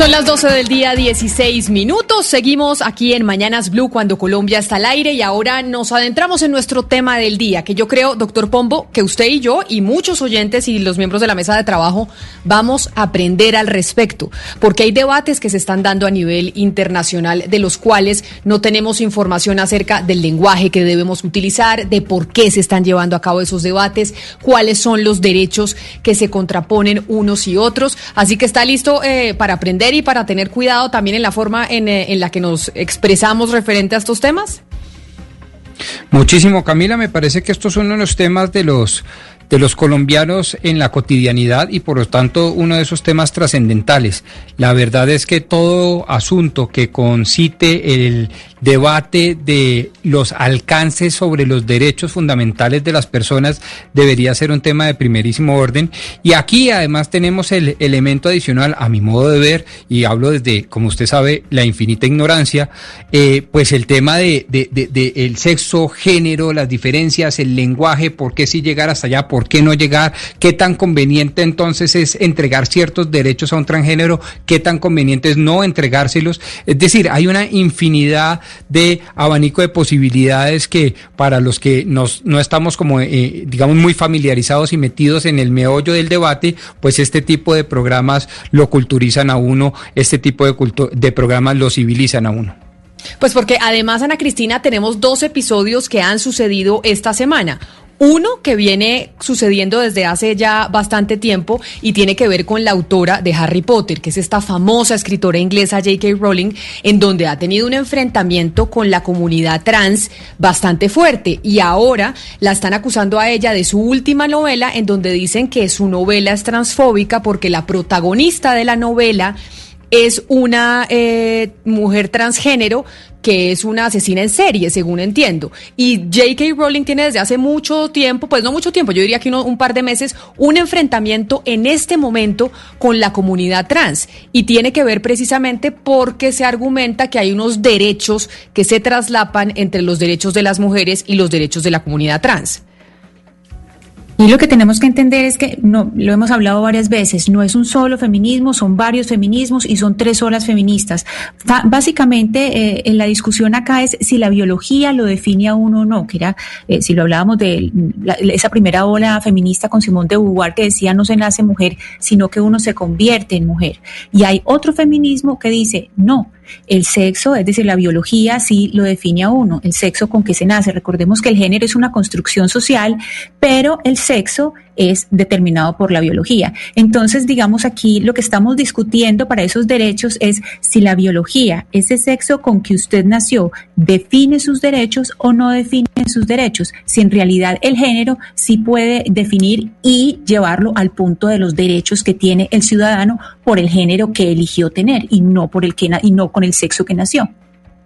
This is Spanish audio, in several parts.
Son las 12 del día, 16 minutos. Seguimos aquí en Mañanas Blue cuando Colombia está al aire y ahora nos adentramos en nuestro tema del día, que yo creo, doctor Pombo, que usted y yo y muchos oyentes y los miembros de la mesa de trabajo vamos a aprender al respecto, porque hay debates que se están dando a nivel internacional de los cuales no tenemos información acerca del lenguaje que debemos utilizar, de por qué se están llevando a cabo esos debates, cuáles son los derechos que se contraponen unos y otros. Así que está listo eh, para aprender y para tener cuidado también en la forma en, eh, en la que nos expresamos referente a estos temas? Muchísimo, Camila. Me parece que estos son uno de los temas de los de los colombianos en la cotidianidad y por lo tanto uno de esos temas trascendentales. La verdad es que todo asunto que concite el debate de los alcances sobre los derechos fundamentales de las personas debería ser un tema de primerísimo orden. Y aquí además tenemos el elemento adicional, a mi modo de ver, y hablo desde, como usted sabe, la infinita ignorancia, eh, pues el tema de, de, el sexo, género, las diferencias, el lenguaje, por qué sí llegar hasta allá, por qué no llegar, qué tan conveniente entonces es entregar ciertos derechos a un transgénero, qué tan conveniente es no entregárselos. Es decir, hay una infinidad de abanico de posibilidades que para los que nos, no estamos como, eh, digamos, muy familiarizados y metidos en el meollo del debate, pues este tipo de programas lo culturizan a uno, este tipo de, de programas lo civilizan a uno. Pues porque además, Ana Cristina, tenemos dos episodios que han sucedido esta semana. Uno que viene sucediendo desde hace ya bastante tiempo y tiene que ver con la autora de Harry Potter, que es esta famosa escritora inglesa J.K. Rowling, en donde ha tenido un enfrentamiento con la comunidad trans bastante fuerte y ahora la están acusando a ella de su última novela en donde dicen que su novela es transfóbica porque la protagonista de la novela es una eh, mujer transgénero que es una asesina en serie, según entiendo. Y J.K. Rowling tiene desde hace mucho tiempo, pues no mucho tiempo, yo diría que un par de meses, un enfrentamiento en este momento con la comunidad trans. Y tiene que ver precisamente porque se argumenta que hay unos derechos que se traslapan entre los derechos de las mujeres y los derechos de la comunidad trans. Y lo que tenemos que entender es que, no, lo hemos hablado varias veces, no es un solo feminismo, son varios feminismos y son tres olas feministas. Básicamente, eh, en la discusión acá es si la biología lo define a uno o no, que era, eh, si lo hablábamos de esa primera ola feminista con Simón de Beauvoir que decía no se nace mujer, sino que uno se convierte en mujer. Y hay otro feminismo que dice, no, el sexo, es decir, la biología sí lo define a uno, el sexo con que se nace. Recordemos que el género es una construcción social, pero el sexo es determinado por la biología. Entonces, digamos aquí lo que estamos discutiendo para esos derechos es si la biología, ese sexo con que usted nació, define sus derechos o no define sus derechos, si en realidad el género sí puede definir y llevarlo al punto de los derechos que tiene el ciudadano por el género que eligió tener y no por el que y no con el sexo que nació.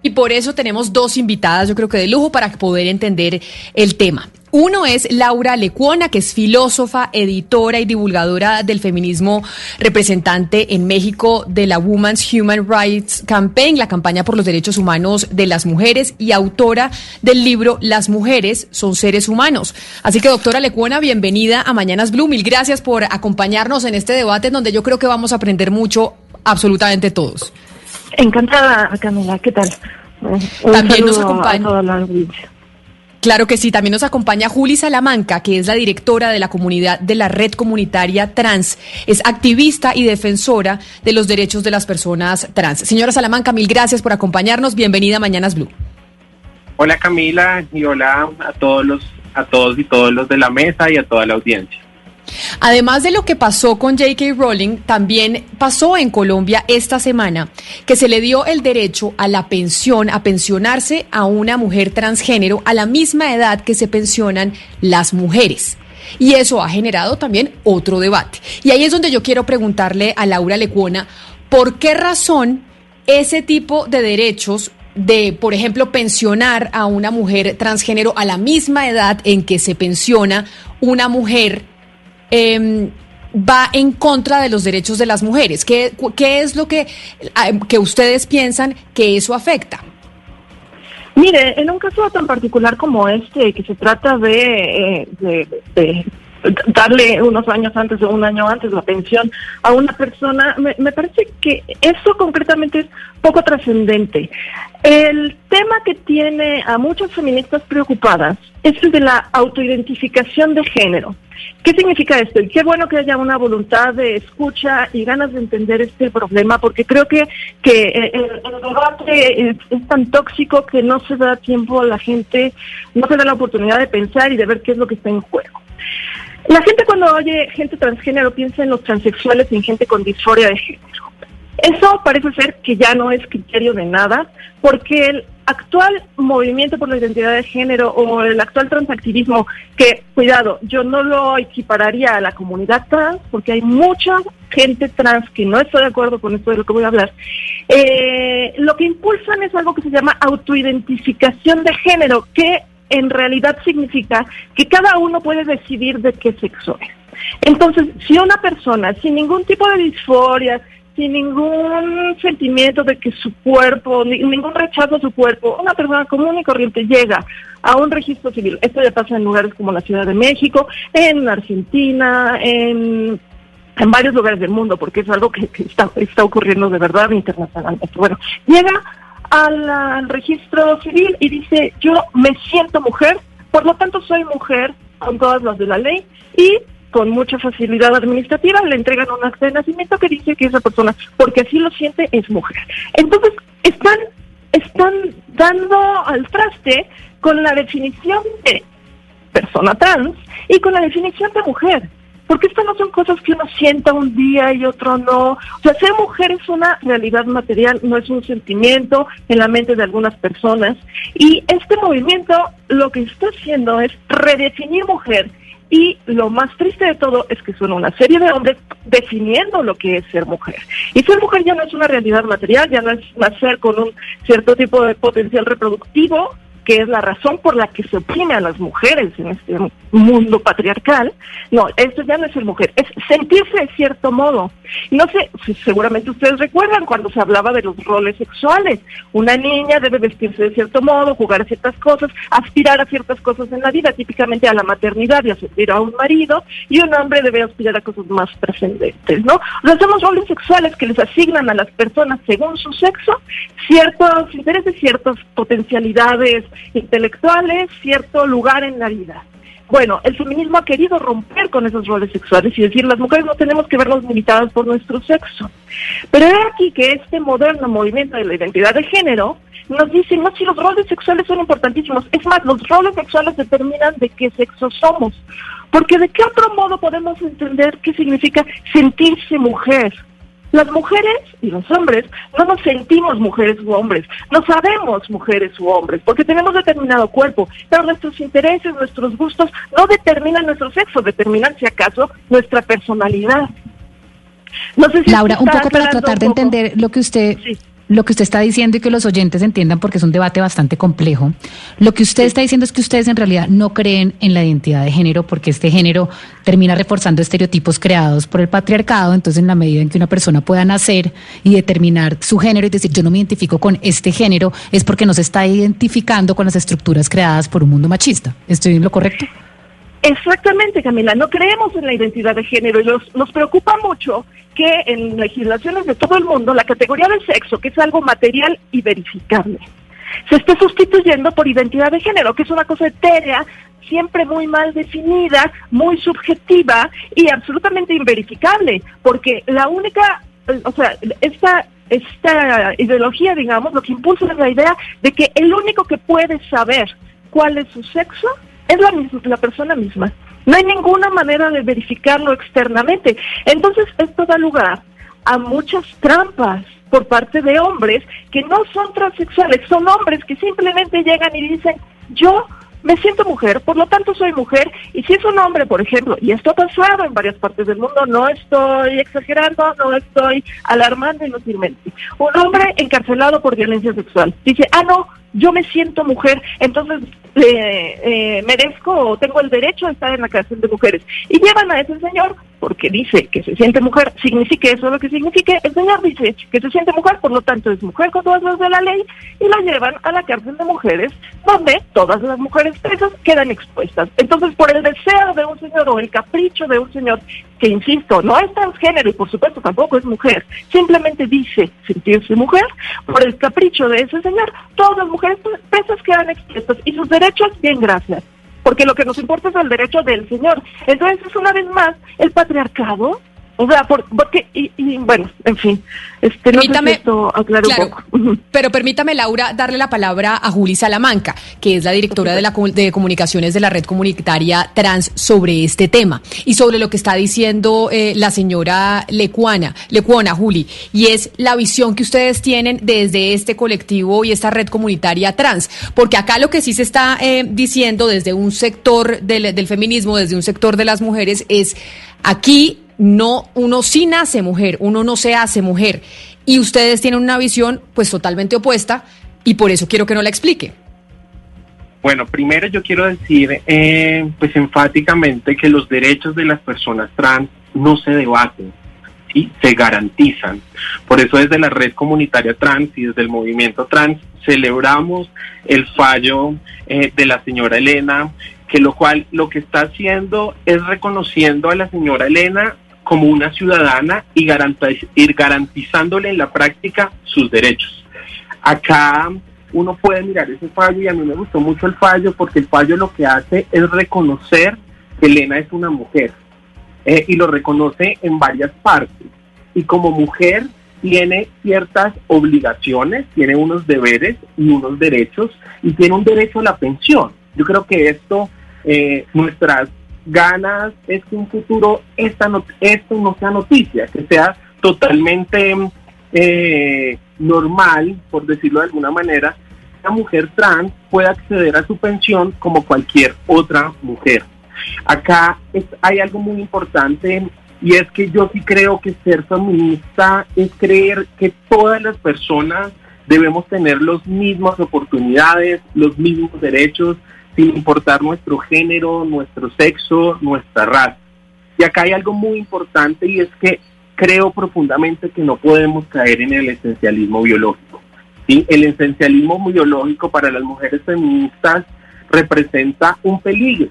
Y por eso tenemos dos invitadas, yo creo que de lujo, para poder entender el tema. Uno es Laura Lecuona, que es filósofa, editora y divulgadora del feminismo, representante en México de la Women's Human Rights Campaign, la campaña por los derechos humanos de las mujeres, y autora del libro Las mujeres son seres humanos. Así que, doctora Lecuona, bienvenida a Mañanas Blue. Mil gracias por acompañarnos en este debate, en donde yo creo que vamos a aprender mucho, absolutamente todos. Encantada, Camila, ¿qué tal? Un También nos acompaña. Claro que sí, también nos acompaña Juli Salamanca, que es la directora de la comunidad de la Red Comunitaria Trans. Es activista y defensora de los derechos de las personas trans. Señora Salamanca, mil gracias por acompañarnos. Bienvenida a Mañanas Blue. Hola Camila y hola a todos los a todos y todos los de la mesa y a toda la audiencia. Además de lo que pasó con J.K. Rowling, también pasó en Colombia esta semana que se le dio el derecho a la pensión, a pensionarse a una mujer transgénero a la misma edad que se pensionan las mujeres. Y eso ha generado también otro debate. Y ahí es donde yo quiero preguntarle a Laura Lecuona, ¿por qué razón ese tipo de derechos de, por ejemplo, pensionar a una mujer transgénero a la misma edad en que se pensiona una mujer eh, va en contra de los derechos de las mujeres. ¿Qué, qué es lo que, que ustedes piensan que eso afecta? Mire, en un caso tan particular como este, que se trata de, de, de darle unos años antes o un año antes la pensión a una persona, me, parece que eso concretamente es poco trascendente. El tema que tiene a muchas feministas preocupadas es el de la autoidentificación de género. ¿Qué significa esto? Y qué bueno que haya una voluntad de escucha y ganas de entender este problema, porque creo que, que el, debate es, tan tóxico que no se da tiempo a la gente, no se da la oportunidad de pensar y de ver qué es lo que está en juego. La gente cuando oye gente transgénero piensa en los transexuales y en gente con disforia de género. Eso parece ser que ya no es criterio de nada, porque el actual movimiento por la identidad de género o el actual transactivismo, que, cuidado, yo no lo equipararía a la comunidad trans, porque hay mucha gente trans que no estoy de acuerdo con esto de lo que voy a hablar, eh, lo que impulsan es algo que se llama autoidentificación de género, que en realidad significa que cada uno puede decidir de qué sexo es. Entonces, si una persona sin ningún tipo de disforia, sin ningún sentimiento de que su cuerpo, ni, ningún rechazo a su cuerpo, una persona común y corriente llega a un registro civil. Esto ya pasa en lugares como la Ciudad de México, en Argentina, en, varios lugares del mundo, porque es algo que, que está, está ocurriendo de verdad internacionalmente. Bueno, llega al, registro civil y dice, yo me siento mujer, por lo tanto soy mujer con todas las de la ley y con mucha facilidad administrativa le entregan un acta de nacimiento que dice que esa persona, porque así lo siente, es mujer. Entonces, están, están dando al traste con la definición de persona trans y con la definición de mujer. Porque estas no son cosas que uno sienta un día y otro no. O sea, ser mujer es una realidad material, no es un sentimiento en la mente de algunas personas. Y este movimiento lo que está haciendo es redefinir mujer y lo más triste de todo es que son una serie de hombres definiendo lo que es ser mujer. Y ser mujer ya no es una realidad material, ya no es nacer con un cierto tipo de potencial reproductivo, que es la razón por la que se oprime a las mujeres en este mundo patriarcal. No, esto ya no es ser mujer, es sentirse de cierto modo. No sé, seguramente ustedes recuerdan cuando se hablaba de los roles sexuales. Una niña debe vestirse de cierto modo, jugar a ciertas cosas, aspirar a ciertas cosas en la vida, típicamente a la maternidad y a servir a un marido, y un hombre debe aspirar a cosas más trascendentes, ¿no? O sea, somos roles sexuales que les asignan a las personas según su sexo ciertos intereses, ciertas potencialidades intelectuales, cierto lugar en la vida. Bueno, el feminismo ha querido romper con esos roles sexuales y decir, las mujeres no tenemos que vernos limitadas por nuestro sexo. Pero es aquí que este moderno movimiento de la identidad de género nos dice, no, si los roles sexuales son importantísimos. Es más, los roles sexuales determinan de qué sexo somos. Porque de qué otro modo podemos entender qué significa sentirse mujer. Las mujeres y los hombres no nos sentimos mujeres u hombres, no sabemos mujeres u hombres, porque tenemos determinado cuerpo, pero nuestros intereses, nuestros gustos no determinan nuestro sexo, determinan si acaso nuestra personalidad. No sé si Laura, un poco para tratar de entender lo que usted... Sí lo que usted está diciendo y que los oyentes entiendan porque es un debate bastante complejo. Lo que usted está diciendo es que ustedes en realidad no creen en la identidad de género porque este género termina reforzando estereotipos creados por el patriarcado. Entonces, en la medida en que una persona pueda nacer y determinar su género y decir yo no me identifico con este género, es porque no se está identificando con las estructuras creadas por un mundo machista. ¿Estoy en lo correcto? Exactamente, Camila. No creemos en la identidad de género y nos, nos preocupa mucho que en legislaciones de todo el mundo la categoría del sexo, que es algo material y verificable, se esté sustituyendo por identidad de género, que es una cosa etérea, siempre muy mal definida, muy subjetiva y absolutamente inverificable, porque la única, o sea, esta esta ideología, digamos, lo que impulsa es la idea de que el único que puede saber cuál es su sexo es la, la persona misma. No hay ninguna manera de verificarlo externamente. Entonces, esto da lugar a muchas trampas por parte de hombres que no son transexuales, son hombres que simplemente llegan y dicen, yo me siento mujer, por lo tanto soy mujer, y si es un hombre, por ejemplo, y esto ha pasado en varias partes del mundo, no estoy exagerando, no estoy alarmando inútilmente, un hombre encarcelado por violencia sexual dice, ah, no, yo me siento mujer, entonces eh, eh, merezco o tengo el derecho de estar en la cárcel de mujeres. Y llevan a ese señor porque dice que se siente mujer, signifique eso lo que signifique, el señor dice que se siente mujer, por lo tanto es mujer con todas las de la ley, y la llevan a la cárcel de mujeres, donde todas las mujeres presas quedan expuestas. Entonces, por el deseo de un señor o el capricho de un señor, que insisto, no es transgénero y por supuesto tampoco es mujer, simplemente dice sentirse mujer, por el capricho de ese señor, todas las mujeres presas quedan expuestas y sus derechos, bien, gracias. Porque lo que nos importa es el derecho del Señor. Entonces es una vez más el patriarcado o sea, porque, y, bueno, en fin, este, no permítame, esto un poco. Pero permítame, Laura, darle la palabra a Juli Salamanca, que es la directora de, la, de comunicaciones de la red comunitaria trans sobre este tema y sobre lo que está diciendo eh, la señora Lecuana, Lecuona, Juli, y es la visión que ustedes tienen desde este colectivo y esta red comunitaria trans, porque acá lo que sí se está eh, diciendo desde un sector del, del feminismo, desde un sector de las mujeres, es aquí no, uno sí nace mujer, uno no se hace mujer. Y ustedes tienen una visión pues totalmente opuesta y por eso quiero que no la explique. Bueno, primero yo quiero decir eh, pues enfáticamente que los derechos de las personas trans no se debaten, ¿sí? se garantizan. Por eso desde la red comunitaria trans y desde el movimiento trans celebramos el fallo eh, de la señora Elena, que lo cual lo que está haciendo es reconociendo a la señora Elena como una ciudadana y, ir garantizándole en la práctica sus derechos. Acá uno puede mirar ese fallo y a mí me gustó mucho el fallo porque el fallo lo que hace es reconocer que Elena es una mujer eh, y lo reconoce en varias partes. Y como mujer tiene ciertas obligaciones, tiene unos deberes y unos derechos y tiene un derecho a la pensión. Yo creo que esto, eh, nuestras ganas es que un futuro esta no, esto no sea noticia, que sea totalmente eh, normal, por decirlo de alguna manera, una mujer trans pueda acceder a su pensión como cualquier otra mujer. Acá hay algo muy importante y es que yo sí creo que ser feminista es creer que todas las personas debemos tener las mismas oportunidades, los mismos derechos, sin importar nuestro género, nuestro sexo, nuestra raza. Y acá hay algo muy importante y es que creo profundamente que no podemos caer en el esencialismo biológico. ¿sí? El esencialismo biológico para las mujeres feministas representa un peligro,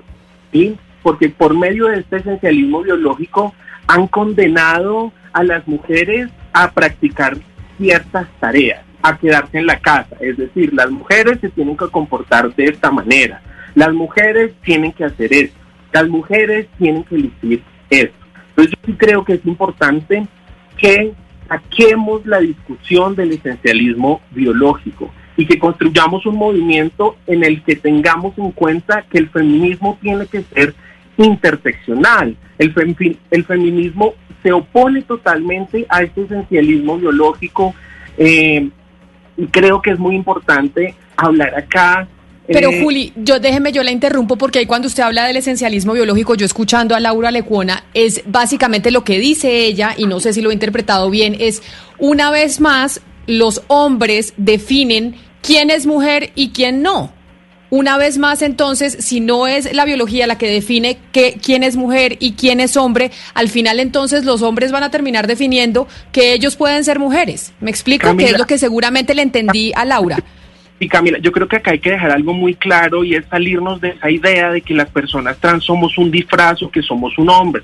¿sí? porque por medio de este esencialismo biológico han condenado a las mujeres a practicar ciertas tareas, a quedarse en la casa. Es decir, las mujeres se tienen que comportar de esta manera, las mujeres tienen que hacer esto, las mujeres tienen que elegir esto. Entonces yo sí creo que es importante que saquemos la discusión del esencialismo biológico y que construyamos un movimiento en el que tengamos en cuenta que el feminismo tiene que ser interseccional. El, el feminismo se opone totalmente a este esencialismo biológico eh, y creo que es muy importante hablar acá pero eh, Juli, yo déjeme, yo la interrumpo porque ahí cuando usted habla del esencialismo biológico, yo escuchando a Laura Lecuona, es básicamente lo que dice ella, y no sé si lo he interpretado bien, es una vez más los hombres definen quién es mujer y quién no. Una vez más, entonces, si no es la biología la que define que, quién es mujer y quién es hombre, al final entonces los hombres van a terminar definiendo que ellos pueden ser mujeres. ¿Me explico? que es lo que seguramente le entendí a Laura. Y Camila, yo creo que acá hay que dejar algo muy claro y es salirnos de esa idea de que las personas trans somos un disfraz o que somos un hombre.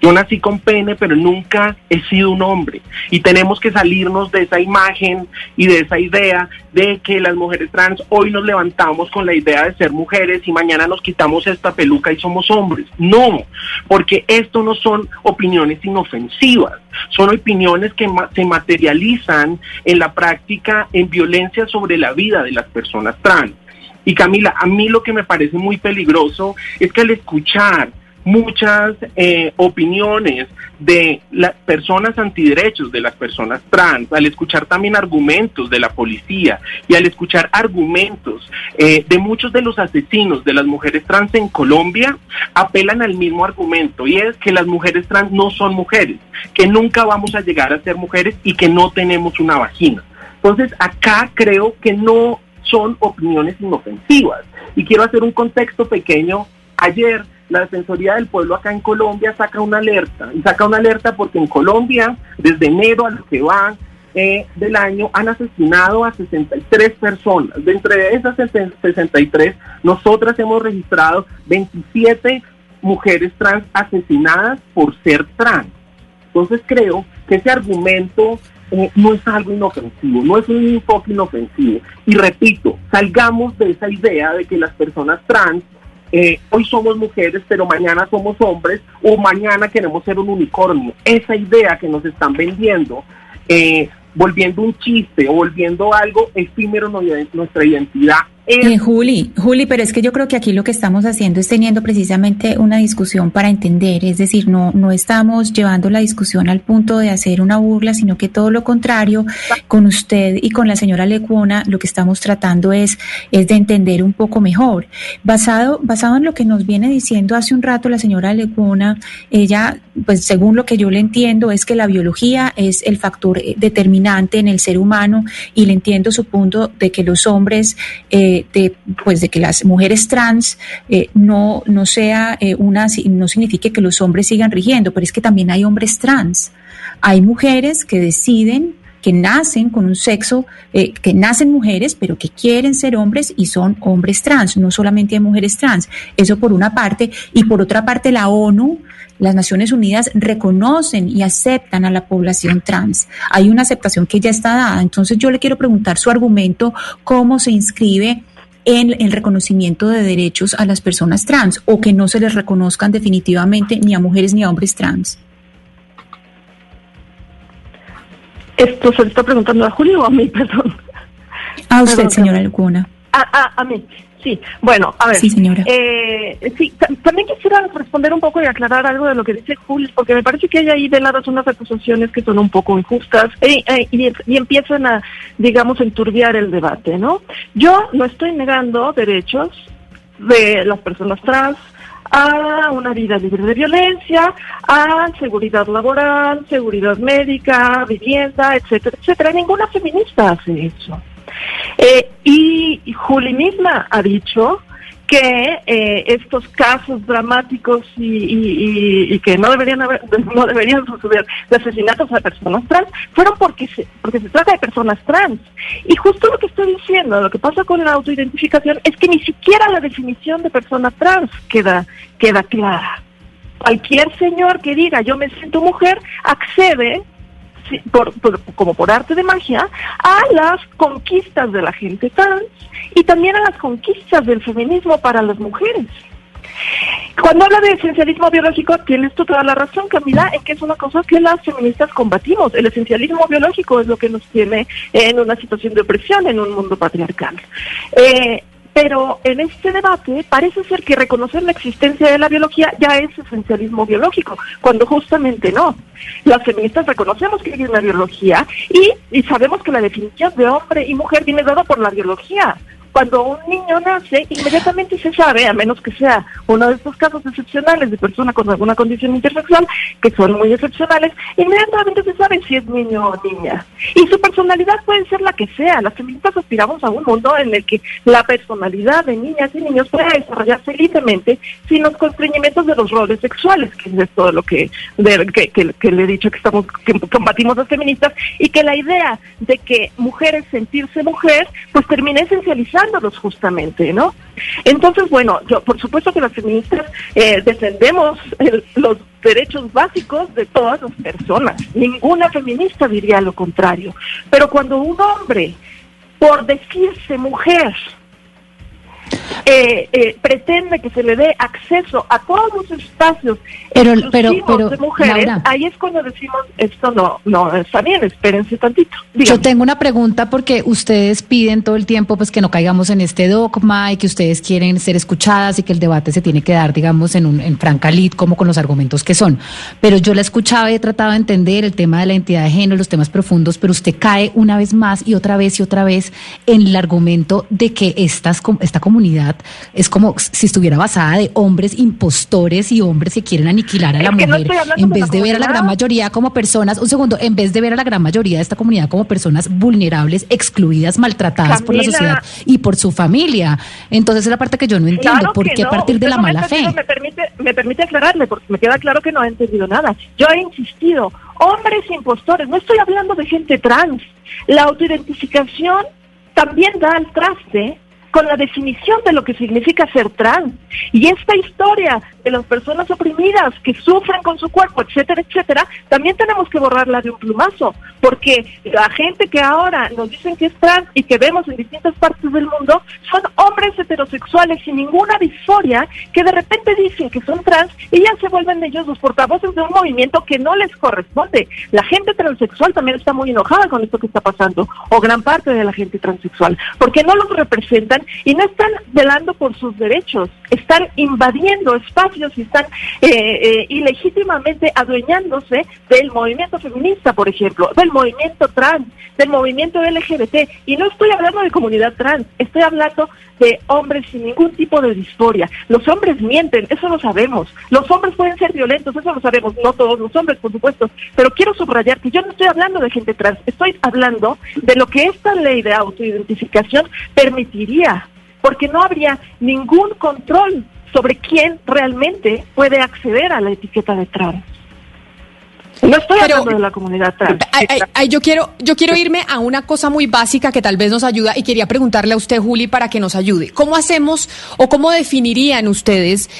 Yo nací con pene, pero nunca he sido un hombre. Y tenemos que salirnos de esa imagen y de esa idea de que las mujeres trans hoy nos levantamos con la idea de ser mujeres y mañana nos quitamos esta peluca y somos hombres. No, porque esto no son opiniones inofensivas, son opiniones que se materializan en la práctica en violencia sobre la vida de las personas trans. Y Camila, a mí lo que me parece muy peligroso es que al escuchar muchas eh, opiniones de las personas antiderechos, de las personas trans, al escuchar también argumentos de la policía y al escuchar argumentos eh, de muchos de los asesinos de las mujeres trans en Colombia, apelan al mismo argumento y es que las mujeres trans no son mujeres, que nunca vamos a llegar a ser mujeres y que no tenemos una vagina. Entonces acá creo que no son opiniones inofensivas. Y quiero hacer un contexto pequeño. Ayer la Defensoría del Pueblo acá en Colombia saca una alerta. Y saca una alerta porque en Colombia, desde enero a lo que va eh, del año, han asesinado a 63 personas. De entre esas 63, nosotras hemos registrado 27 mujeres trans asesinadas por ser trans. Entonces creo que ese argumento eh, no es algo inofensivo, no es un enfoque inofensivo. Y repito, salgamos de esa idea de que las personas trans eh, hoy somos mujeres, pero mañana somos hombres, o mañana queremos ser un unicornio. Esa idea que nos están vendiendo, eh, volviendo un chiste o volviendo algo efímero nuestra identidad eh, Juli, Juli, pero es que yo creo que aquí lo que estamos haciendo es teniendo precisamente una discusión para entender, es decir, no, no estamos llevando la discusión al punto de hacer una burla, sino que todo lo contrario, con usted y con la señora Lecuona, lo que estamos tratando es, es de entender un poco mejor. Basado, basado en lo que nos viene diciendo hace un rato la señora Lecuona, ella, pues según lo que yo le entiendo, es que la biología es el factor determinante en el ser humano y le entiendo su punto de que los hombres eh, pues de que las mujeres trans eh, no, no sea eh, una, no signifique que los hombres sigan rigiendo, pero es que también hay hombres trans. Hay mujeres que deciden que nacen con un sexo, eh, que nacen mujeres, pero que quieren ser hombres y son hombres trans, no solamente hay mujeres trans. Eso por una parte. Y por otra parte, la ONU, las Naciones Unidas reconocen y aceptan a la población trans. Hay una aceptación que ya está dada. Entonces yo le quiero preguntar su argumento, cómo se inscribe en el reconocimiento de derechos a las personas trans o que no se les reconozcan definitivamente ni a mujeres ni a hombres trans. Esto se le está preguntando a Julio o a mí, perdón. A usted, señora Laguna. Ah, ah, a mí. Sí, bueno, a ver. Sí, señora. Eh, sí, también quisiera responder un poco y aclarar algo de lo que dice Julio, porque me parece que hay ahí de lado unas acusaciones que son un poco injustas eh, y, y, empiezan a, digamos, enturbiar el debate, ¿no? Yo no estoy negando derechos de las personas trans, a una vida libre de violencia, a seguridad laboral, seguridad médica, vivienda, etcétera, etcétera. Ninguna feminista hace eso. Eh, y Juli misma ha dicho que eh, estos casos dramáticos y, que no deberían haber, no deberían suceder de asesinatos a personas trans fueron porque se, porque se trata de personas trans. Y justo lo que estoy diciendo, lo que pasa con la autoidentificación es que ni siquiera la definición de persona trans queda, queda clara. Cualquier señor que diga yo me siento mujer accede por, como por arte de magia, a las conquistas de la gente trans y también a las conquistas del feminismo para las mujeres. Cuando habla de esencialismo biológico, tienes tú toda la razón, Camila, en que es una cosa que las feministas combatimos. El esencialismo biológico es lo que nos tiene en una situación de opresión en un mundo patriarcal. Eh, pero en este debate parece ser que reconocer la existencia de la biología ya es esencialismo biológico, cuando justamente no. Las feministas reconocemos que hay una biología y, y sabemos que la definición de hombre y mujer viene dada por la biología cuando un niño nace, inmediatamente se sabe, a menos que sea uno de estos casos excepcionales de persona con alguna condición intersexual, que son muy excepcionales, inmediatamente se sabe si es niño o niña. Y su personalidad puede ser la que sea. Las feministas aspiramos a un mundo en el que la personalidad de niñas y niños pueda desarrollarse libremente sin los constreñimientos de los roles sexuales, que es todo lo que, que, le he dicho que estamos que combatimos las feministas, y que la idea de que mujeres sentirse mujer, pues termine esencializando justamente, ¿no? Entonces, bueno, yo por supuesto que las feministas eh, defendemos los derechos básicos de todas las personas. Ninguna feminista diría lo contrario. Pero cuando un hombre, por decirse mujer, eh, eh, pretende que se le dé acceso a todos los espacios pero, pero, pero, de mujeres, ahí es cuando decimos, esto no, no está bien, espérense tantito. Yo tengo una pregunta porque ustedes piden todo el tiempo pues que no caigamos en este dogma y que ustedes quieren ser escuchadas y que el debate se tiene que dar, digamos, en un en franca lid, como con los argumentos que son. Pero yo la escuchaba y he tratado de entender el tema de la identidad de género, los temas profundos, pero usted cae una vez más y otra vez y otra vez en el argumento de que estas, esta comunidad es como si estuviera basada de hombres impostores y hombres que quieren aniquilar a la mujer, en vez de, ver a la gran mayoría como personas, un segundo, en vez de ver a la gran mayoría de esta comunidad como personas vulnerables, excluidas, maltratadas por la sociedad y por su familia. Entonces es la parte que yo no entiendo, ¿por qué a partir de la mala fe? Me permite, me permite aclararle, porque me queda claro que no ha entendido nada. Yo he insistido, hombres impostores, no estoy hablando de gente trans. La autoidentificación también da al traste con la definición de lo que significa ser trans. Y esta historia de las personas oprimidas que sufren con su cuerpo, etcétera, etcétera, también tenemos que borrarla de un plumazo, porque la gente que ahora nos dicen que es trans y que vemos en distintas partes del mundo son hombres heterosexuales sin ninguna disforia que de repente dicen que son trans y ya se vuelven ellos los portavoces de un movimiento que no les corresponde. La gente transexual también está muy enojada con esto que está pasando, o gran parte de la gente transexual, porque no los representan y no están velando por sus derechos, están invadiendo espacios y están eh, eh, ilegítimamente adueñándose del movimiento feminista, por ejemplo, del movimiento trans, del movimiento LGBT. Y no estoy hablando de comunidad trans, estoy hablando de hombres sin ningún tipo de disforia. Los hombres mienten, eso lo sabemos. Los hombres pueden ser violentos, eso lo sabemos. No todos los hombres, por supuesto. Pero quiero subrayar que yo no estoy hablando de gente trans, estoy hablando de lo que esta ley de autoidentificación permitiría porque no habría ningún control sobre quién realmente puede acceder a la etiqueta de trans. No estoy hablando de la comunidad trans. yo quiero, yo quiero irme a una cosa muy básica que tal vez nos ayuda y quería preguntarle a usted, Juli, para que nos ayude. ¿Cómo hacemos o cómo definirían ustedes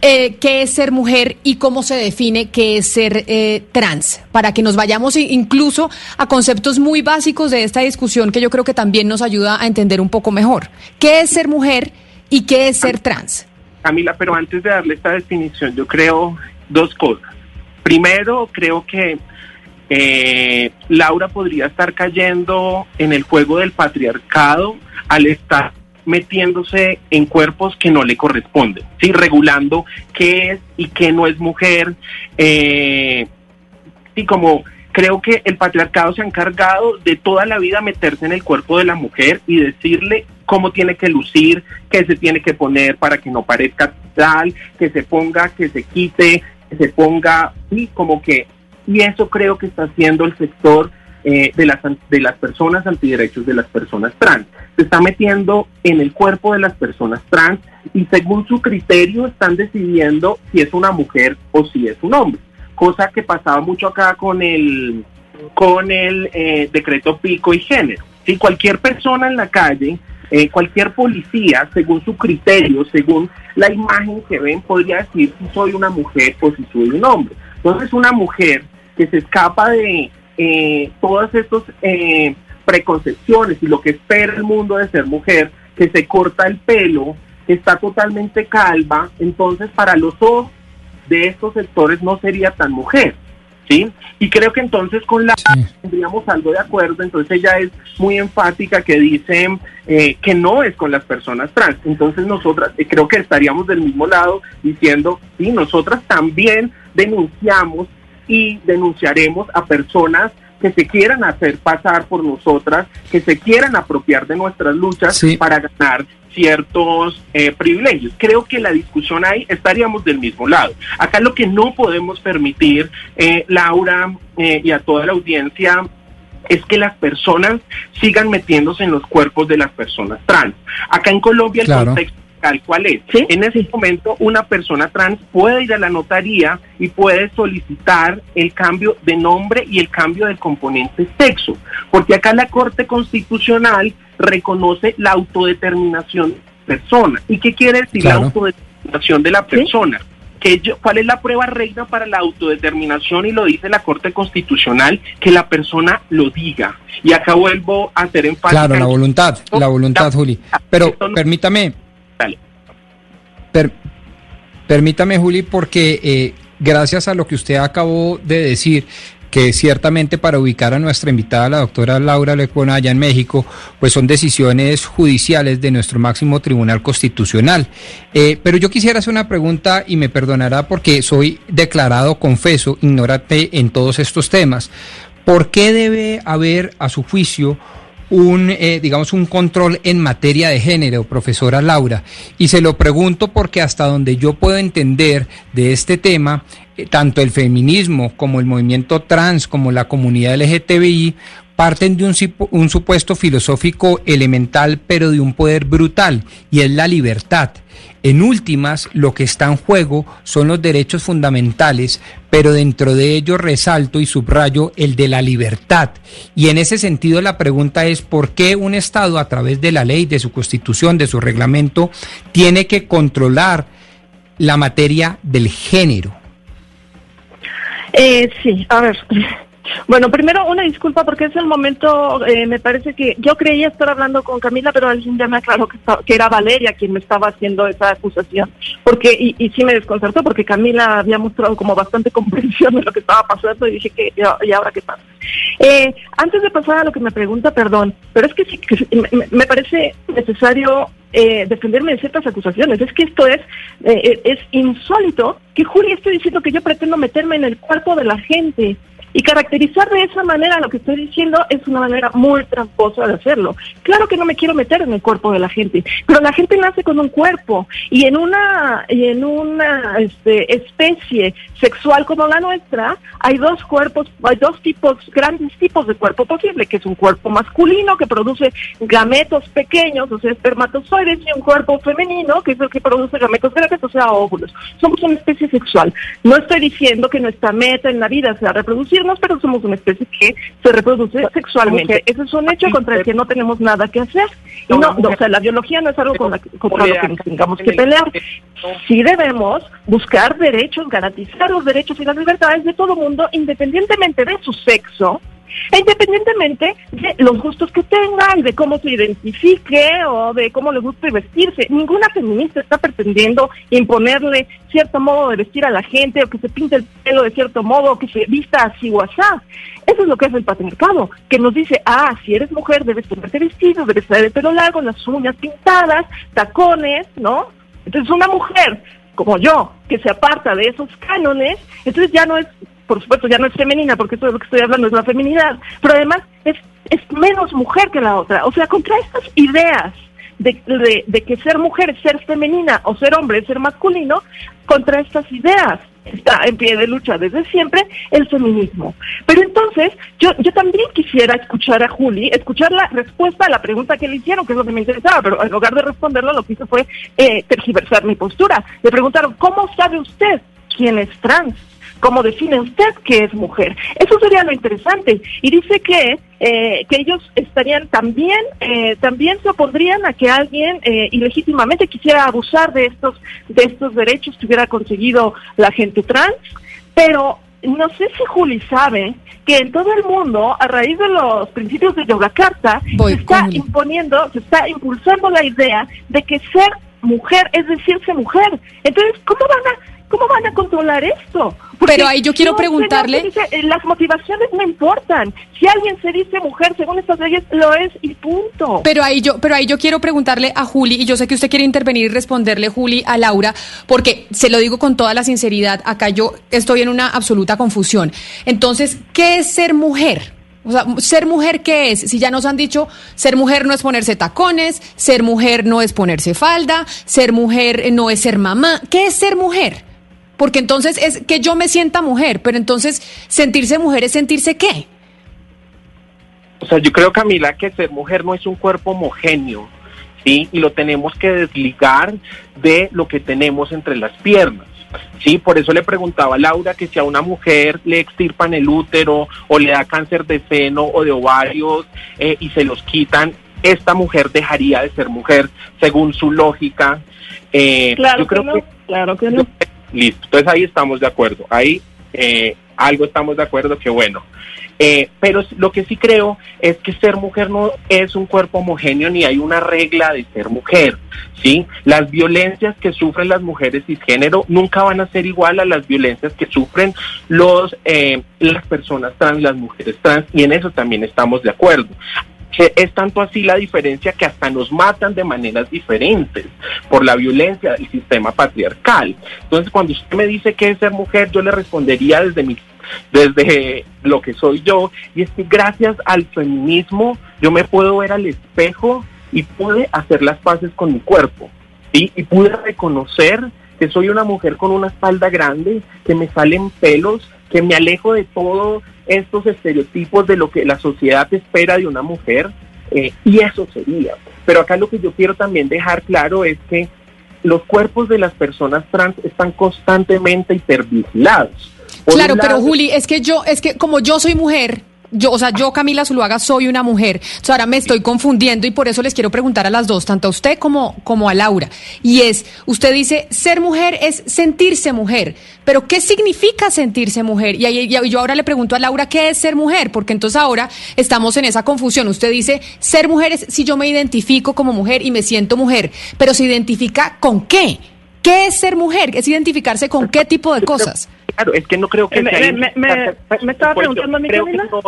eh, qué es ser mujer y cómo se define qué es ser eh, trans, para que nos vayamos incluso a conceptos muy básicos de esta discusión que yo creo que también nos ayuda a entender un poco mejor. ¿Qué es ser mujer y qué es ser trans? Camila, pero antes de darle esta definición, yo creo dos cosas. Primero, creo que eh, Laura podría estar cayendo en el juego del patriarcado al estar metiéndose en cuerpos que no le corresponden, ¿sí? regulando qué es y qué no es mujer. Eh, y como creo que el patriarcado se ha encargado de toda la vida meterse en el cuerpo de la mujer y decirle cómo tiene que lucir, qué se tiene que poner para que no parezca tal, que se ponga, que se quite, que se ponga, y como que, y eso creo que está haciendo el sector eh, de, las, de las personas antiderechos de las personas trans. Se está metiendo en el cuerpo de las personas trans y según su criterio están decidiendo si es una mujer o si es un hombre. Cosa que pasaba mucho acá con el, con el eh, decreto pico y género. Si cualquier persona en la calle, eh, cualquier policía, según su criterio, según la imagen que ven, podría decir si soy una mujer o si soy un hombre. Entonces una mujer que se escapa de, eh, todas estas eh, preconcepciones y lo que espera el mundo de ser mujer, que se corta el pelo, que está totalmente calva, entonces para los ojos de estos sectores no sería tan mujer. ¿Sí? Y creo que entonces con la tendríamos algo de acuerdo, entonces ella es muy enfática que dice eh, que no es con las personas trans, entonces nosotras eh, creo que estaríamos del mismo lado diciendo, sí, nosotras también denunciamos y denunciaremos a personas que se quieran hacer pasar por nosotras, que se quieran apropiar de nuestras luchas para ganar ciertos eh, privilegios. Creo que la discusión ahí estaríamos del mismo lado. Acá lo que no podemos permitir, eh, Laura eh, y a toda la audiencia, es que las personas sigan metiéndose en los cuerpos de las personas trans. Acá en Colombia el contexto cuál es. En ese momento una persona trans puede ir a la notaría y puede solicitar el cambio de nombre y el cambio del componente sexo, porque acá la Corte Constitucional reconoce la autodeterminación de la persona. ¿Y qué quiere decir Claro. la autodeterminación de la persona? Que yo- ¿Cuál es la prueba reina para la autodeterminación? Y lo dice la Corte Constitucional, que la persona lo diga. Y acá vuelvo a hacer enfática. Claro, la voluntad, la voluntad, Juli. Pero no- permítame. Per- permítame, Juli, porque eh, gracias a lo que usted acabó de decir, que ciertamente para ubicar a nuestra invitada, la doctora Laura Lecuona, allá en México, pues son decisiones judiciales de nuestro máximo tribunal constitucional. Eh, pero yo quisiera hacer una pregunta y me perdonará porque soy declarado, confeso, ignorante en todos estos temas. ¿Por qué debe haber, a su juicio, un, eh, digamos, un control en materia de género, profesora Laura. Y se lo pregunto porque hasta donde yo puedo entender de este tema, eh, tanto el feminismo como el movimiento trans, como la comunidad LGTBI, parten de un, supuesto filosófico elemental, pero de un poder brutal, y es la libertad. En últimas, lo que está en juego son los derechos fundamentales, pero dentro de ellos resalto y subrayo el de la libertad. Y en ese sentido la pregunta es por qué un Estado a través de la ley, de su constitución, de su reglamento, tiene que controlar la materia del género. Eh, sí, a ver. Bueno, primero una disculpa porque es el momento, eh, me parece que yo creía estar hablando con Camila, pero alguien ya me aclaró que, que era Valeria quien me estaba haciendo esa acusación, porque y, sí me desconcertó porque Camila había mostrado como bastante comprensión de lo que estaba pasando y dije que y ahora qué pasa. Eh, antes de pasar a lo que me pregunta, perdón, pero es que sí, que me parece necesario eh, defenderme de ciertas acusaciones. Es que esto es eh, es insólito que Julia esté diciendo que yo pretendo meterme en el cuerpo de la gente. Y caracterizar de esa manera lo que estoy diciendo es una manera muy tramposa de hacerlo. Claro que no me quiero meter en el cuerpo de la gente, pero la gente nace con un cuerpo y en una y en una este, especie sexual como la nuestra hay dos cuerpos, hay dos tipos, grandes tipos de cuerpo posible, que es un cuerpo masculino que produce gametos pequeños, o sea, espermatozoides, y un cuerpo femenino que es el que produce gametos grandes, o sea, óvulos. Somos una especie sexual. No estoy diciendo que nuestra meta en la vida sea reproducirnos, pero somos una especie que se reproduce sexualmente. Ese es un hecho contra el que no tenemos nada que hacer. Y no, o sea, la biología no es algo con la- contra lo que nos tengamos que pelear. Sí debemos buscar derechos, garantizar los derechos y las libertades de todo mundo, independientemente de su sexo, independientemente de los gustos que tenga y de cómo se identifique o de cómo le guste vestirse. Ninguna feminista está pretendiendo imponerle cierto modo de vestir a la gente o que se pinte el pelo de cierto modo o que se vista así o asá. Eso es lo que es el patriarcado, que nos dice, ah, si eres mujer debes ponerte vestido, debes traer el pelo largo, las uñas pintadas, tacones, ¿no? Entonces una mujer como yo, que se aparta de esos cánones, entonces ya no es, por supuesto, ya no es femenina, porque eso de lo que estoy hablando es la feminidad, pero además es, menos mujer que la otra. O sea, contra estas ideas de, de, que ser mujer es ser femenina o ser hombre es ser masculino, contra estas ideas está en pie de lucha desde siempre el feminismo. Pero entonces, yo, yo también quisiera escuchar a Juli, escuchar la respuesta a la pregunta que le hicieron, que es lo que me interesaba, pero en lugar de responderlo, lo que hizo fue eh, tergiversar mi postura. Le preguntaron, ¿cómo sabe usted quién es trans? ¿Cómo define usted qué es mujer? Eso sería lo interesante. Y dice que, eh, que ellos estarían también, eh, también se opondrían a que alguien eh, ilegítimamente quisiera abusar de estos, de estos derechos que hubiera conseguido la gente trans, pero no sé si Juli sabe que en todo el mundo, a raíz de los principios de Yogyakarta, se está imponiendo, se está impulsando la idea de que ser mujer es decirse mujer. Entonces, ¿cómo van a, cómo van a controlar esto? Pero ahí yo quiero preguntarle- dice, eh, las motivaciones no importan. Si alguien se dice mujer según estas leyes, lo es y punto. Pero ahí yo, pero ahí yo quiero preguntarle a Juli, y yo sé que usted quiere intervenir y responderle, Juli, a Laura, porque se lo digo con toda la sinceridad, acá yo estoy en una absoluta confusión. Entonces, ¿qué es ser mujer? O sea, ser mujer, ¿qué es? Si ya nos han dicho, ser mujer no es ponerse tacones, ser mujer no es ponerse falda, ser mujer no es ser mamá. ¿Qué es ser mujer? Porque entonces es que yo me sienta mujer, pero entonces sentirse mujer es sentirse qué? O sea, yo creo, Camila, que ser mujer no es un cuerpo homogéneo, ¿sí? Y lo tenemos que desligar de lo que tenemos entre las piernas. Sí, por eso le preguntaba a Laura que si a una mujer le extirpan el útero o le da cáncer de seno o de ovarios eh, y se los quitan, esta mujer dejaría de ser mujer según su lógica. Eh, Claro yo creo que no, que claro que no. Listo, entonces ahí estamos de acuerdo. Ahí eh, algo estamos de acuerdo que bueno. Eh, pero lo que sí creo es que ser mujer no es un cuerpo homogéneo ni hay una regla de ser mujer, ¿sí? Las violencias que sufren las mujeres cisgénero nunca van a ser igual a las violencias que sufren los eh, las personas trans, las mujeres trans, y en eso también estamos de acuerdo que es tanto así la diferencia que hasta nos matan de maneras diferentes por la violencia del sistema patriarcal. Entonces, cuando usted me dice que es ser mujer, yo le respondería desde mi desde lo que soy yo, y es que gracias al feminismo yo me puedo ver al espejo y pude hacer las paces con mi cuerpo, ¿sí? Y pude reconocer que soy una mujer con una espalda grande, que me salen pelos, que me alejo de todos estos estereotipos de lo que la sociedad espera de una mujer, eh, y eso sería. Pero acá lo que yo quiero también dejar claro es que los cuerpos de las personas trans están constantemente hipervigilados. Por Claro, pero Juli, es que yo, es que como yo soy mujer, yo, o sea, yo Camila Zuluaga soy una mujer, entonces ahora me estoy confundiendo y por eso les quiero preguntar a las dos, tanto a usted como, como a Laura. Y es, usted dice, ser mujer es sentirse mujer, pero ¿qué significa sentirse mujer? Y, ahí- y yo ahora le pregunto a Laura, ¿qué es ser mujer? Porque entonces ahora estamos en esa confusión. Usted dice, ser mujer es si yo me identifico como mujer y me siento mujer, pero ¿se identifica con qué? ¿Qué es ser mujer? ¿Es identificarse con qué tipo de cosas? Claro, es que no creo que Eh, me- sea me- me- estaba preguntando a mí, creo que, no,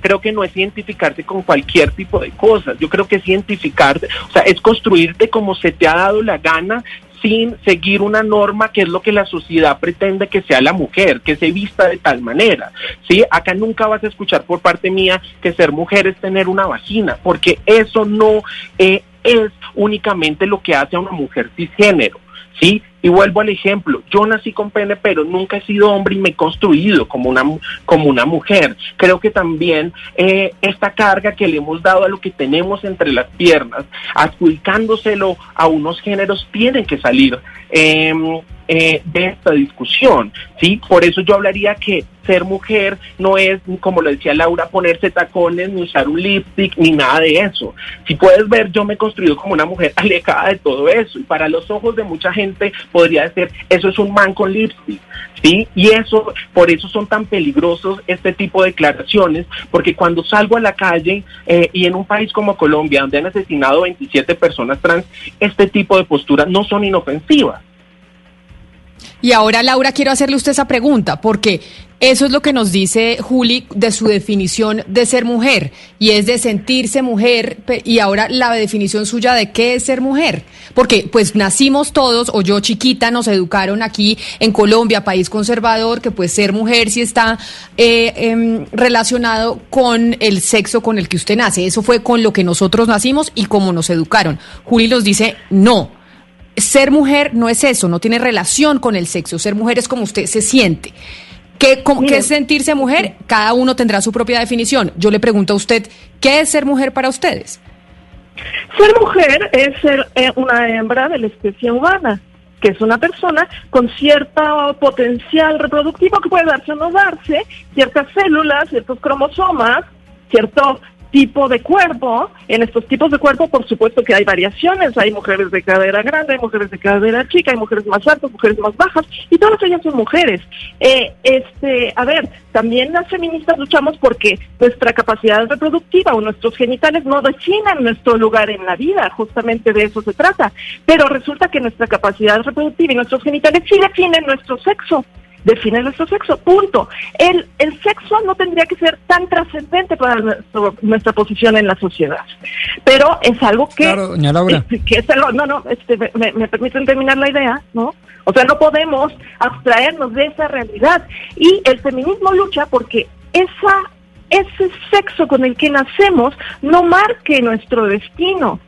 creo que no es identificarse con cualquier tipo de cosas. Yo creo que es identificarte, o sea, es construirte como se te ha dado la gana sin seguir una norma que es lo que la sociedad pretende que sea la mujer, que se vista de tal manera. ¿sí? Acá nunca vas a escuchar por parte mía que ser mujer es tener una vagina, porque eso no eh, es únicamente lo que hace a una mujer cisgénero. ¿Sí? Y vuelvo al ejemplo, yo nací con pene, pero nunca he sido hombre y me he construido como una, como una mujer. Creo que también eh, esta carga que le hemos dado a lo que tenemos entre las piernas, adjudicándoselo a unos géneros, tiene que salir eh, eh, de esta discusión. ¿sí? Por eso yo hablaría que ser mujer no es, como lo decía Laura, ponerse tacones, ni usar un lipstick, ni nada de eso. Si puedes ver, yo me he construido como una mujer alejada de todo eso. Y para los ojos de mucha gente podría ser, eso es un man con lipstick. ¿sí? Y eso, por eso son tan peligrosos este tipo de declaraciones, porque cuando salgo a la calle eh, y en un país como Colombia, donde han asesinado 27 personas trans, este tipo de posturas no son inofensivas. Y ahora, Laura, quiero hacerle usted esa pregunta, porque eso es lo que nos dice Juli de su definición de ser mujer, y es de sentirse mujer, y ahora la definición suya de qué es ser mujer. Porque pues nacimos todos, o yo chiquita, nos educaron aquí en Colombia, país conservador, que pues ser mujer sí está eh, em, relacionado con el sexo con el que usted nace. Eso fue con lo que nosotros nacimos y como nos educaron. Juli nos dice, no, ser mujer no es eso, no tiene relación con el sexo. Ser mujer es como usted se siente. ¿Qué, cómo- qué es sentirse mujer? Cada uno tendrá su propia definición. Yo le pregunto a usted, ¿qué es ser mujer para ustedes? Ser mujer es ser eh, una hembra de la especie humana, que es una persona con cierto potencial reproductivo que puede darse o no darse, ciertas células, ciertos cromosomas, cierto tipo de cuerpo. En estos tipos de cuerpo, por supuesto que hay variaciones. Hay mujeres de cadera grande, hay mujeres de cadera chica, hay mujeres más altas, mujeres más bajas, y todas ellas son mujeres. Eh, este, a ver, también las feministas luchamos porque nuestra capacidad reproductiva o nuestros genitales no definen nuestro lugar en la vida, justamente de eso se trata. Pero resulta que nuestra capacidad reproductiva y nuestros genitales sí definen nuestro sexo define nuestro sexo, punto. El, el sexo no tendría que ser tan trascendente para nuestro- nuestra posición en la sociedad, pero es algo que... Claro, doña Laura. es- que es algo, no, no, este, me, me- permiten terminar la idea, ¿no? O sea, no podemos abstraernos de esa realidad. Y el feminismo lucha porque esa, ese sexo con el que nacemos no marque nuestro destino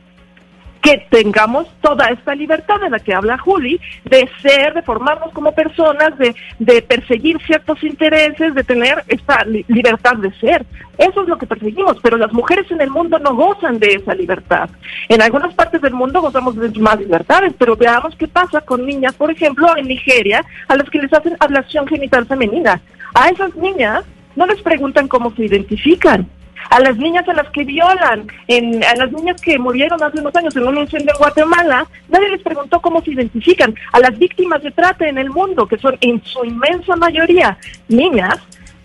tengamos toda esta libertad de la que habla Juli, de ser, de formarnos como personas, de, de perseguir ciertos intereses, de tener esta li- libertad de ser. Eso es lo que perseguimos, pero las mujeres en el mundo no gozan de esa libertad. En algunas partes del mundo gozamos de más libertades, pero veamos qué pasa con niñas, por ejemplo, en Nigeria, a las que les hacen ablación genital femenina. A esas niñas no les preguntan cómo se identifican. A las niñas a las que violan, en, a las niñas que murieron hace unos años en un incendio en Guatemala, nadie les preguntó cómo se identifican, a las víctimas de trata en el mundo, que son en su inmensa mayoría niñas,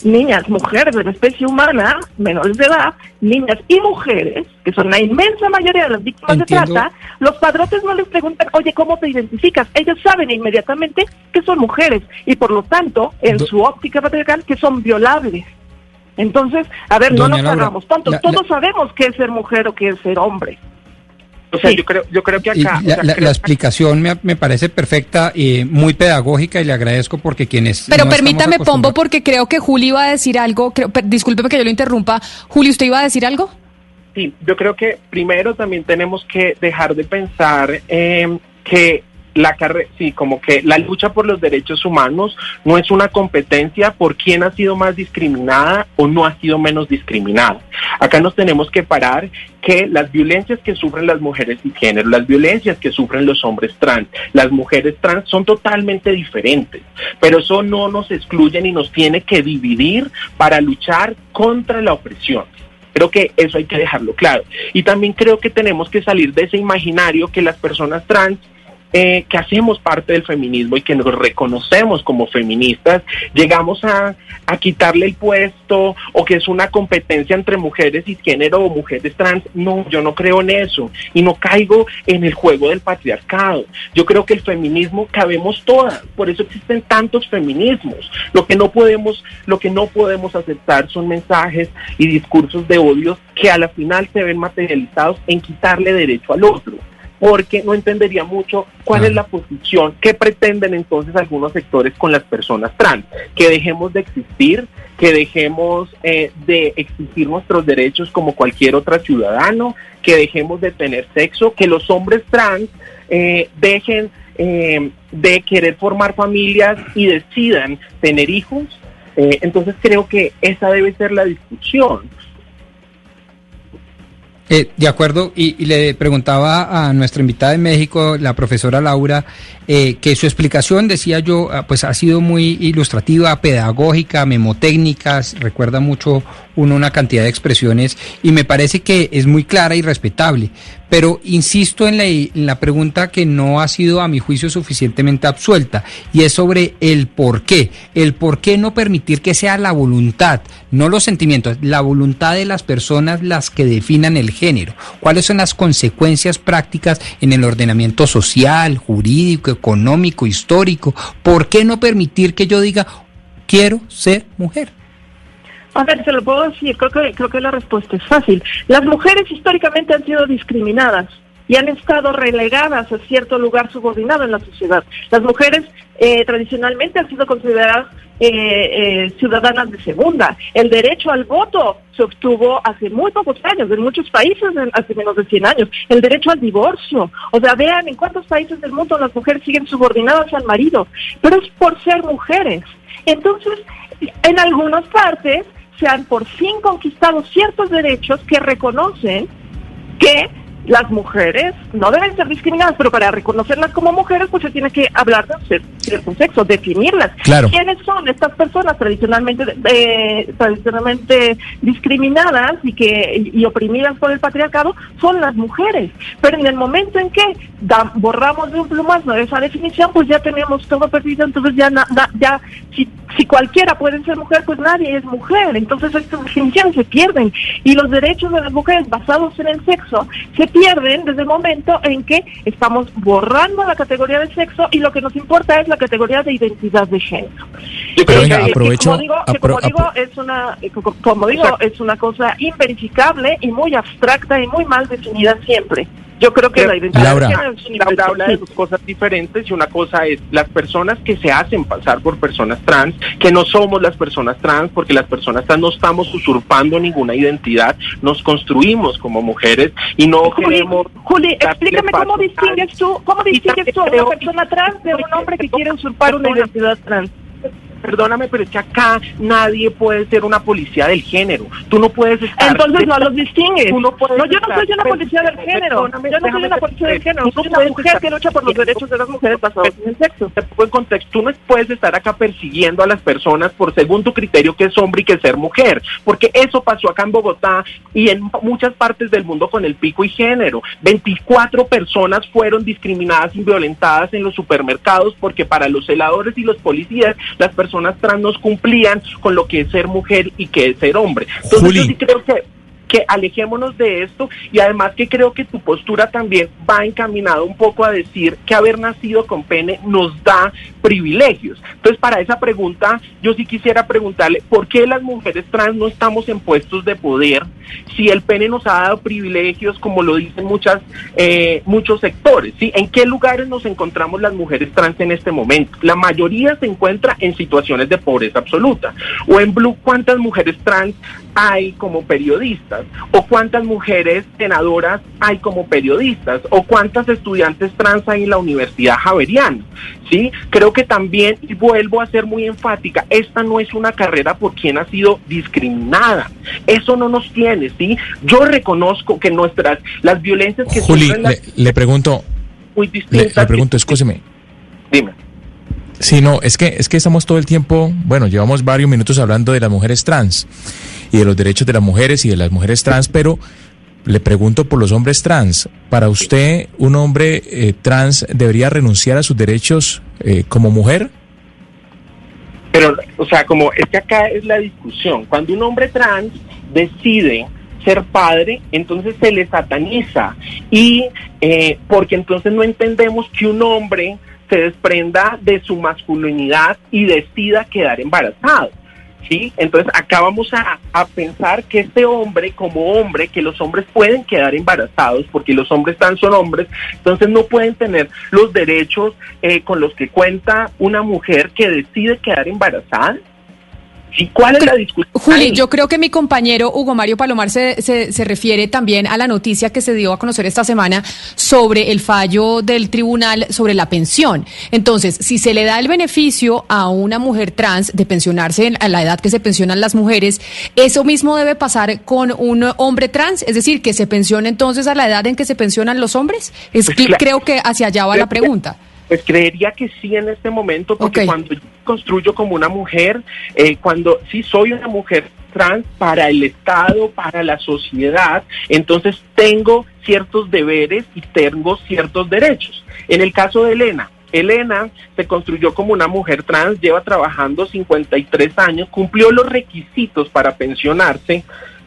niñas, mujeres de la especie humana, menores de edad, niñas y mujeres, que son la inmensa mayoría de las víctimas de trata, los padrotes no les preguntan, oye, ¿cómo te identificas? Ellos saben inmediatamente que son mujeres y por lo tanto, en su óptica patriarcal, que son violables. Entonces, a ver, no nos hagamos tontos, todos sabemos qué es ser mujer o qué es ser hombre. O sea, yo creo, yo creo que acá... la, explicación me, me, parece perfecta y muy pedagógica y le agradezco porque quienes... Pero permítame, Pombo, porque creo que Juli iba a decir algo. Creo, discúlpeme que yo lo interrumpa. Juli, ¿usted iba a decir algo? Sí, yo creo que primero también tenemos que dejar de pensar eh, que la carrera, sí, como que la lucha por los derechos humanos no es una competencia por quién ha sido más discriminada o no ha sido menos discriminada. Acá nos tenemos que parar que las violencias que sufren las mujeres y género, las violencias que sufren los hombres trans, las mujeres trans son totalmente diferentes, pero eso no nos excluye ni nos tiene que dividir para luchar contra la opresión. Creo que eso hay que dejarlo claro. Y también creo que tenemos que salir de ese imaginario que las personas trans eh, que hacemos parte del feminismo y que nos reconocemos como feministas, llegamos a, a, quitarle el puesto o que es una competencia entre mujeres y género o mujeres trans. No, yo no creo en eso y no caigo en el juego del patriarcado. Yo creo que el feminismo cabemos todas, por eso existen tantos feminismos. Lo que no podemos, lo que no podemos aceptar son mensajes y discursos de odio que a la final se ven materializados en quitarle derecho al otro porque no entendería mucho cuál es la posición que pretenden entonces algunos sectores con las personas trans, que dejemos de existir, que dejemos eh, de exigir nuestros derechos como cualquier otro ciudadano, que dejemos de tener sexo, que los hombres trans eh, dejen eh, de querer formar familias y decidan tener hijos. entonces creo que esa debe ser la discusión. Eh, de acuerdo, y, le preguntaba a nuestra invitada de México, la profesora Laura, eh, que su explicación, decía yo, ah, pues ha sido muy ilustrativa, pedagógica, memotécnicas, recuerda mucho uno una cantidad de expresiones y me parece que es muy clara y respetable. Pero insisto en la, pregunta que no ha sido a mi juicio suficientemente absuelta y es sobre el por qué. El por qué no permitir que sea la voluntad, no los sentimientos, la voluntad de las personas las que definan el género. ¿Cuáles son las consecuencias prácticas en el ordenamiento social, jurídico, económico, histórico. ¿Por qué no permitir que yo diga, quiero ser mujer? A ver, se lo puedo decir, creo que, creo que la respuesta es fácil. Las mujeres históricamente han sido discriminadas y han estado relegadas a cierto lugar subordinado en la sociedad. Las mujeres eh, tradicionalmente han sido consideradas eh, eh, ciudadanas de segunda. El derecho al voto se obtuvo hace muy pocos años, en muchos países hace menos de 100 años. El derecho al divorcio. O sea, vean en cuántos países del mundo las mujeres siguen subordinadas al marido, pero es por ser mujeres. Entonces, en algunas partes se han por fin conquistado ciertos derechos que reconocen que las mujeres no deben ser discriminadas, pero para reconocerlas como mujeres, pues se tiene que hablar de cierto sexo, definirlas. ¿Quiénes son estas personas tradicionalmente eh, tradicionalmente discriminadas y que y oprimidas por el patriarcado? Son las mujeres. Pero en el momento en que borramos de un plumazo esa definición, pues ya tenemos todo perdido, entonces ya, ya si, si cualquiera puede ser mujer, pues nadie es mujer. Entonces estas definiciones se pierden y los derechos de las mujeres basados en el sexo se pierden desde el momento en que estamos borrando la categoría de sexo y lo que nos importa es la categoría de identidad de género. aprovecho, como digo, como digo es una como digo es una cosa inverificable y muy abstracta y muy mal definida siempre. Yo creo que la identidad Laura, habla de dos cosas diferentes y una cosa es las personas que se hacen pasar por personas trans, que no somos las personas trans, porque las personas trans no estamos usurpando ninguna identidad, nos construimos como mujeres y no queremos... Juli, explícame cómo distingues tú, cómo distingues tú a una persona trans de un hombre que quiere usurpar una identidad trans. Perdóname, pero es que acá nadie puede ser una policía del género. Tú no puedes estar. Entonces no los distingues. Tú no, puedes no, yo no soy una policía del género. Yo no soy una policía del género. Tú no Soy una puedes mujer estar- que lucha por los derechos de las mujeres basados en el sexo. En contexto. Tú no puedes estar acá persiguiendo a las personas por según tu criterio que es hombre y que ser mujer, porque eso pasó acá en Bogotá y en muchas partes del mundo con el pico y género. 24 personas fueron discriminadas y violentadas en los supermercados porque para los celadores y los policías las personas trans no cumplían con lo que es ser mujer y que es ser hombre. Entonces Juli. yo sí creo que que alejémonos de esto y además que creo que tu postura también va encaminada un poco a decir que haber nacido con pene nos da privilegios. Entonces, para esa pregunta, yo sí quisiera preguntarle, ¿por qué las mujeres trans no estamos en puestos de poder si el pene nos ha dado privilegios, como lo dicen muchas, eh, muchos sectores? ¿sí? ¿En qué lugares nos encontramos las mujeres trans en este momento? La mayoría se encuentra en situaciones de pobreza absoluta. O en Blue, ¿cuántas mujeres trans hay como periodistas? ¿O cuántas mujeres senadoras hay como periodistas? ¿O cuántas estudiantes trans hay en la Universidad Javeriana? ¿Sí? Creo que también, y vuelvo a ser muy enfática, esta no es una carrera por quien ha sido discriminada. Eso no nos tiene, ¿sí? Yo reconozco que nuestras, las violencias que Juli, las le, le pregunto, muy le, distintas. le pregunto, escúcheme. Dime. Sí, no, es que, es que estamos todo el tiempo, bueno, llevamos varios minutos hablando de las mujeres trans y de los derechos de las mujeres y de las mujeres trans, pero le pregunto por los hombres trans. ¿Para usted un hombre eh, trans debería renunciar a sus derechos eh, como mujer? Pero, o sea, como es que acá es la discusión. Cuando un hombre trans decide ser padre, entonces se le sataniza. Y eh, porque entonces no entendemos que un hombre se desprenda de su masculinidad y decida quedar embarazado. ¿Sí? Entonces acá vamos a, a pensar que este hombre, como hombre, que los hombres pueden quedar embarazados porque los hombres trans son hombres, entonces no pueden tener los derechos eh, con los que cuenta una mujer que decide quedar embarazada. ¿Sí? ¿Cuál es la discusión? Juli, yo creo que mi compañero Hugo Mario Palomar se, se, se refiere también a la noticia que se dio a conocer esta semana sobre el fallo del tribunal sobre la pensión. Entonces, si se le da el beneficio a una mujer trans de pensionarse en- a la edad que se pensionan las mujeres, eso mismo debe pasar con un hombre trans, es decir, que se pensione entonces a la edad en que se pensionan los hombres. Es Pues claro. creo que hacia allá va la pregunta. Pues creería que sí en este momento, porque cuando yo construyo como una mujer, eh, cuando sí soy una mujer trans para el Estado, para la sociedad, entonces tengo ciertos deberes y tengo ciertos derechos. En el caso de Elena, Elena se construyó como una mujer trans, lleva trabajando 53 años, cumplió los requisitos para pensionarse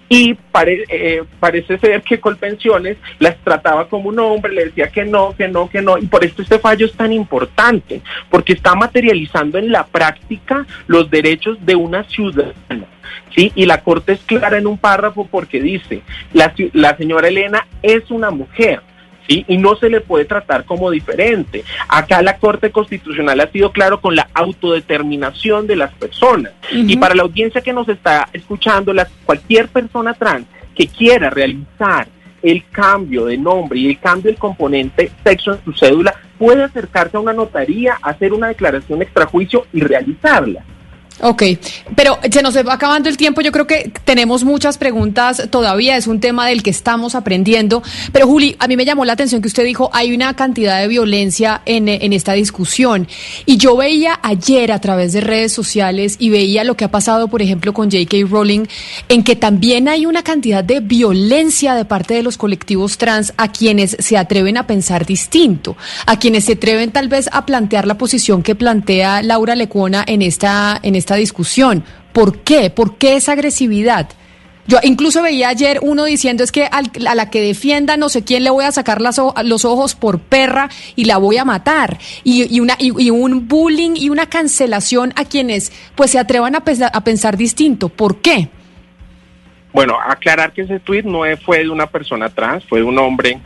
y pare- eh, parece ser que Colpensiones las trataba como un hombre, le decía que no, que no, que no, y por esto este fallo es tan importante, porque está materializando en la práctica los derechos de una ciudadana. ¿Sí? Y la Corte es clara en un párrafo porque dice, la, la señora Elena es una mujer, ¿sí? Y no se le puede tratar como diferente. Acá la Corte Constitucional ha sido claro con la autodeterminación de las personas. Y para la audiencia que nos está escuchando, las, cualquier persona trans que quiera realizar el cambio de nombre y el cambio del componente sexo en su cédula puede acercarse a una notaría, hacer una declaración extrajuicio y realizarla. Ok, pero se nos va acabando el tiempo. Yo creo que tenemos muchas preguntas todavía. Es un tema del que estamos aprendiendo. Pero Juli, a mí me llamó la atención que usted dijo hay una cantidad de violencia en, en esta discusión. Y yo veía ayer a través de redes sociales y veía lo que ha pasado, por ejemplo, con J.K. Rowling, en que también hay una cantidad de violencia de parte de los colectivos trans a quienes se atreven a pensar distinto, a quienes se atreven tal vez a plantear la posición que plantea Laura Lecuona en esta, en esta discusión. ¿Por qué? ¿Por qué esa agresividad? Yo incluso veía ayer uno diciendo es que al- a la que defienda no sé quién le voy a sacar las los ojos por perra y la voy a matar. Y, una, y, un bullying y una cancelación a quienes pues se atrevan a pensar, a pensar distinto. ¿Por qué? Bueno, aclarar que ese tweet no fue de una persona trans, fue de un hombre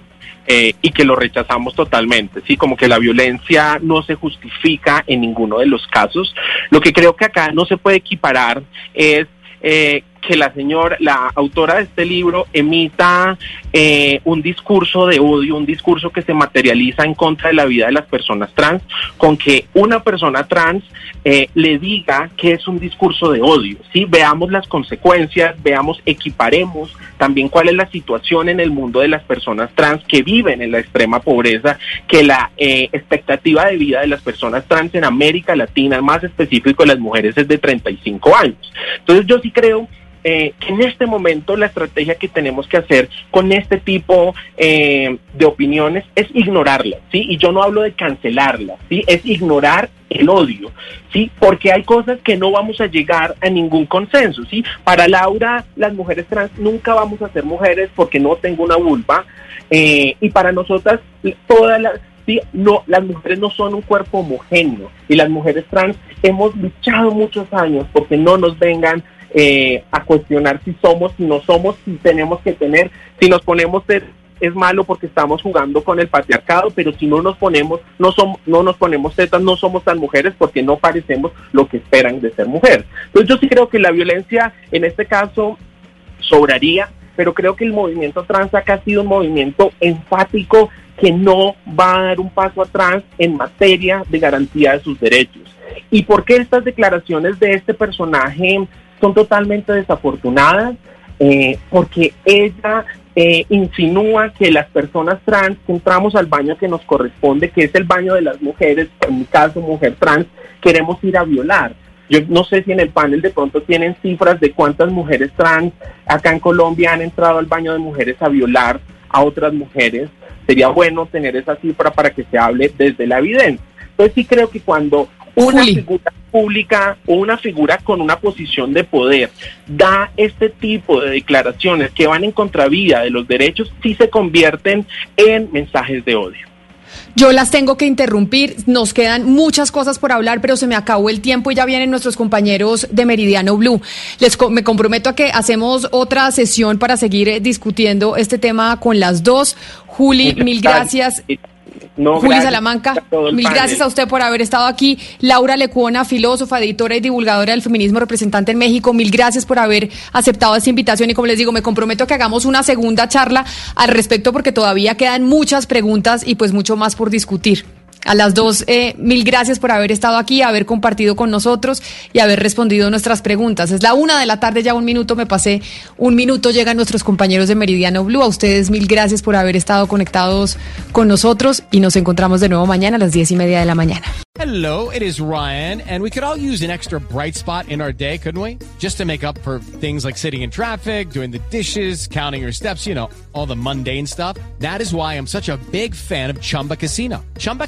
eh, y que lo rechazamos totalmente, sí, como que la violencia no se justifica en ninguno de los casos. Lo que creo que acá no se puede equiparar es eh, que la señora, la autora de este libro, emita eh, un discurso de odio, un discurso que se materializa en contra de la vida de las personas trans, con que una persona trans eh, le diga que es un discurso de odio. ¿sí? Veamos las consecuencias, veamos, equiparemos también cuál es la situación en el mundo de las personas trans que viven en la extrema pobreza, que la eh, expectativa de vida de las personas trans en América Latina, más específico de las mujeres, es de 35 años. Entonces yo sí creo eh, que en este momento la estrategia que tenemos que hacer con este tipo eh, de opiniones es ignorarlas, ¿sí? Y yo no hablo de cancelarlas, ¿sí? Es ignorar el odio, ¿sí? Porque hay cosas que no vamos a llegar a ningún consenso, ¿sí? Para Laura, las mujeres trans nunca vamos a ser mujeres porque no tengo una vulva, eh, y para nosotras todas las ¿sí? No, las mujeres no son un cuerpo homogéneo y las mujeres trans hemos luchado muchos años porque no nos vengan eh, a cuestionar si somos, si no somos, si tenemos que tener, si nos ponemos ser es malo porque estamos jugando con el patriarcado, pero si no nos ponemos, no somos, no nos ponemos tetas, no somos tan mujeres porque no parecemos lo que esperan de ser mujer. Entonces yo sí creo que la violencia en este caso sobraría, pero creo que el movimiento trans acá ha sido un movimiento enfático que no va a dar un paso atrás en materia de garantía de sus derechos. ¿Y por qué estas declaraciones de este personaje son totalmente desafortunadas? Eh, porque ella eh, insinúa que las personas trans que entramos al baño que nos corresponde, que es el baño de las mujeres, en mi caso mujer trans, queremos ir a violar. Yo no sé si en el panel de pronto tienen cifras de cuántas mujeres trans acá en Colombia han entrado al baño de mujeres a violar a otras mujeres. Sería bueno tener esa cifra para que se hable desde la evidencia. Entonces sí creo que cuando una figura pública o una figura con una posición de poder da este tipo de declaraciones que van en contravía de los derechos, sí se convierten en mensajes de odio. Yo las tengo que interrumpir, nos quedan muchas cosas por hablar, pero se me acabó el tiempo y ya vienen nuestros compañeros de Meridiano Blue. Les me comprometo a que hacemos otra sesión para seguir discutiendo este tema con las dos. Juli, mil gracias. No, Juli Salamanca, mil gracias a usted por haber estado aquí. Laura Lecuona, filósofa, editora y divulgadora del feminismo, representante en México, mil gracias por haber aceptado esta invitación y como les digo, me comprometo a que hagamos una segunda charla al respecto porque todavía quedan muchas preguntas y pues mucho más por discutir. A las dos, eh, mil gracias por haber estado aquí, haber compartido con nosotros y haber respondido nuestras preguntas. Es la una de la tarde, ya un minuto me pasé, un minuto llegan nuestros compañeros de Meridiano Blue. A ustedes mil gracias por haber estado conectados con nosotros y nos encontramos de nuevo mañana a las diez y media de la mañana. Hello, it is Ryan, and we could all use an extra bright spot in our day, couldn't we? Just to make up for things like sitting in traffic, doing the dishes, counting your steps, you know, all the mundane stuff. That is why I'm such a big fan of Chumba Casino. Chumba